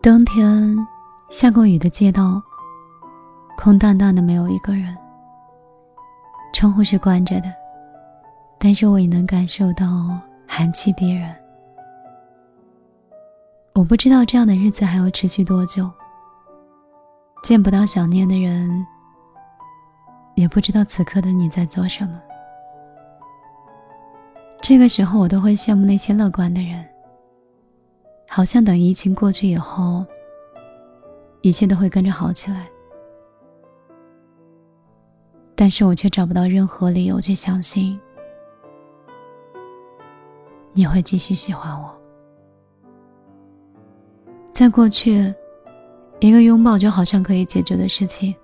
冬天下过雨的街道，空荡荡的，没有一个人。窗户是关着的，但是我也能感受到寒气逼人。我不知道这样的日子还要持续多久。见不到想念的人，也不知道此刻的你在做什么。这个时候，我都会羡慕那些乐观的人，好像等疫情过去以后，一切都会跟着好起来。但是我却找不到任何理由去相信你会继续喜欢我。在过去，一个拥抱就好像可以解决的事情，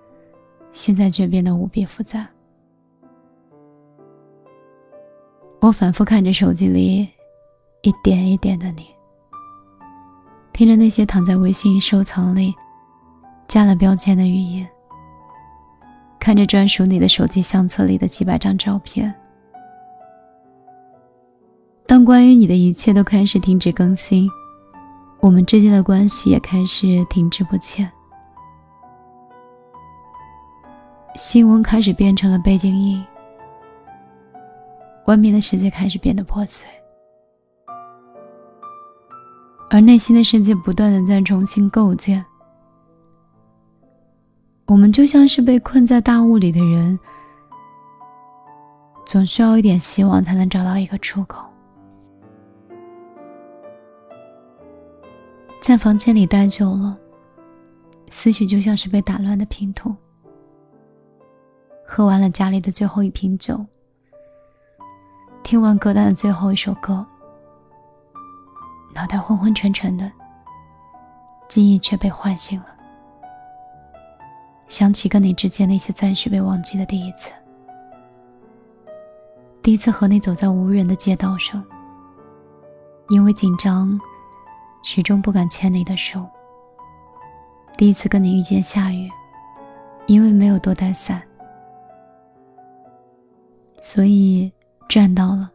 现在却变得无比复杂。我反复看着手机里一点一点的你，听着那些躺在微信收藏里加了标签的语音。看着专属你的手机相册里的几百张照片，当关于你的一切都开始停止更新，我们之间的关系也开始停滞不前。新闻开始变成了背景音，外面的世界开始变得破碎，而内心的世界不断的在重新构建。我们就像是被困在大雾里的人，总需要一点希望才能找到一个出口。在房间里待久了，思绪就像是被打乱的拼图。喝完了家里的最后一瓶酒，听完歌单的最后一首歌，脑袋昏昏沉沉的，记忆却被唤醒了。想起跟你之间那些暂时被忘记的第一次，第一次和你走在无人的街道上，因为紧张，始终不敢牵你的手。第一次跟你遇见下雨，因为没有多带伞，所以赚到了，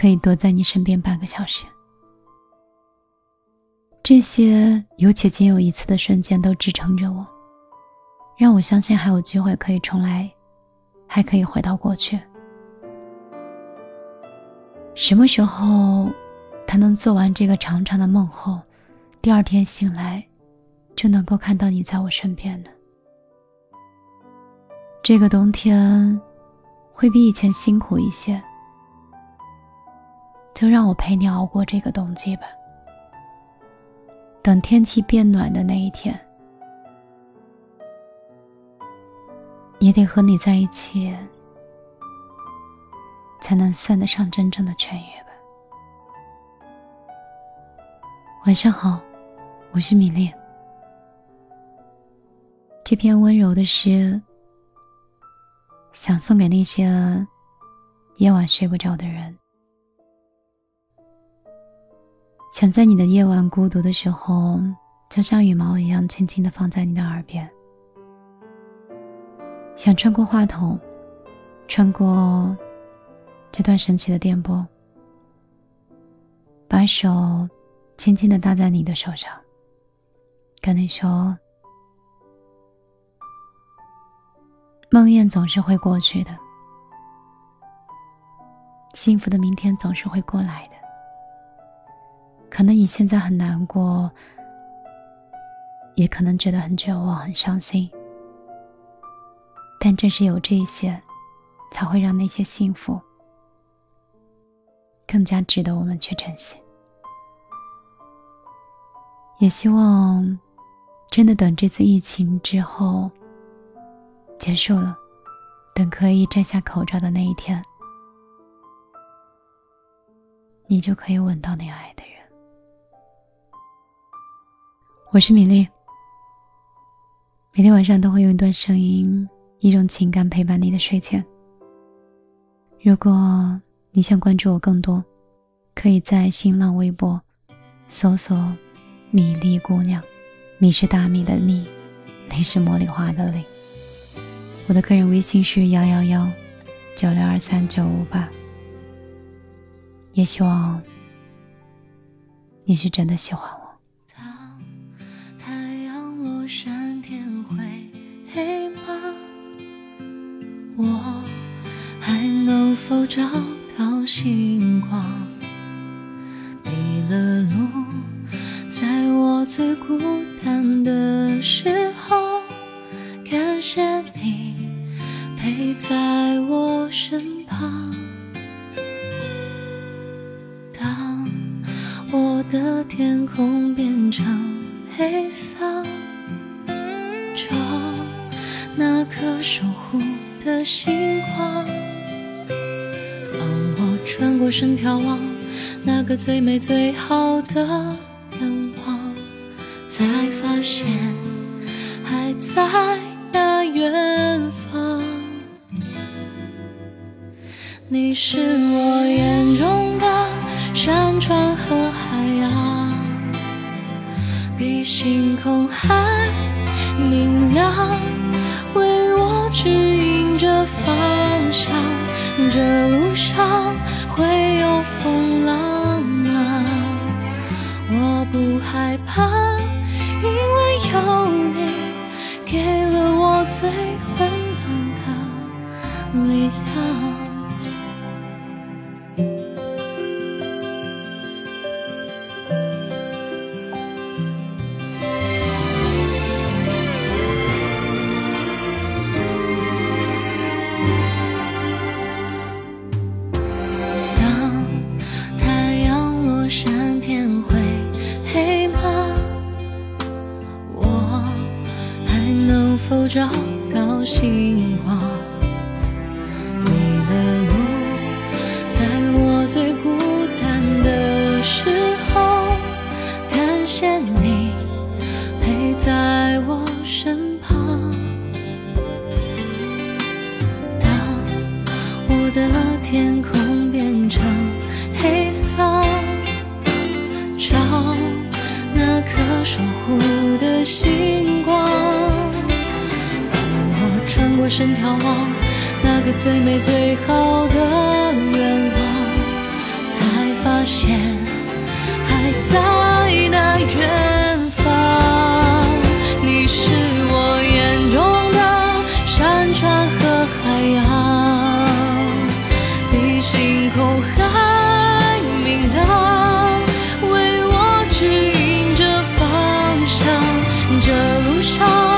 可以多在你身边半个小时。这些有且仅有一次的瞬间，都支撑着我。让我相信还有机会可以重来，还可以回到过去。什么时候，他能做完这个长长的梦后，第二天醒来，就能够看到你在我身边呢？这个冬天，会比以前辛苦一些，就让我陪你熬过这个冬季吧。等天气变暖的那一天。也得和你在一起，才能算得上真正的痊愈吧。晚上好，我是米粒。这篇温柔的诗，想送给那些夜晚睡不着的人，想在你的夜晚孤独的时候，就像羽毛一样，轻轻的放在你的耳边。想穿过话筒，穿过这段神奇的电波，把手轻轻的搭在你的手上，跟你说：梦魇总是会过去的，幸福的明天总是会过来的。可能你现在很难过，也可能觉得很绝望、很伤心。但正是有这些，才会让那些幸福更加值得我们去珍惜。也希望，真的等这次疫情之后结束了，等可以摘下口罩的那一天，你就可以吻到你爱的人。我是米粒，每天晚上都会用一段声音。一种情感陪伴你的睡前。如果你想关注我更多，可以在新浪微博搜索“米粒姑娘”，米是大米的米，粒是茉莉花的粒。我的个人微信是幺幺幺九六二三九五八。也希望你是真的喜欢我。找到星光，迷了路，在我最孤单的时候，感谢你陪在我身旁。当我的天空变成黑色，找那颗守护的星光。转过身眺望那个最美最好的愿望，才发现还在那远方。你是我眼中的山川和海洋，比星空还明亮，为我指引着方向。这路上。会有风浪吗？我不害怕，因为有你给找到星光，你的路，在我最孤单的时候，感谢你陪在我身旁。当我的天空变成黑色，找那颗守护的星光。转过身眺望那个最美最好的愿望，才发现还在那远方。你是我眼中的山川和海洋，比星空还明亮，为我指引着方向。这路上。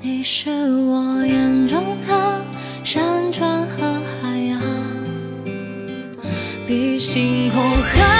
你是我眼中的山川和海洋比星空还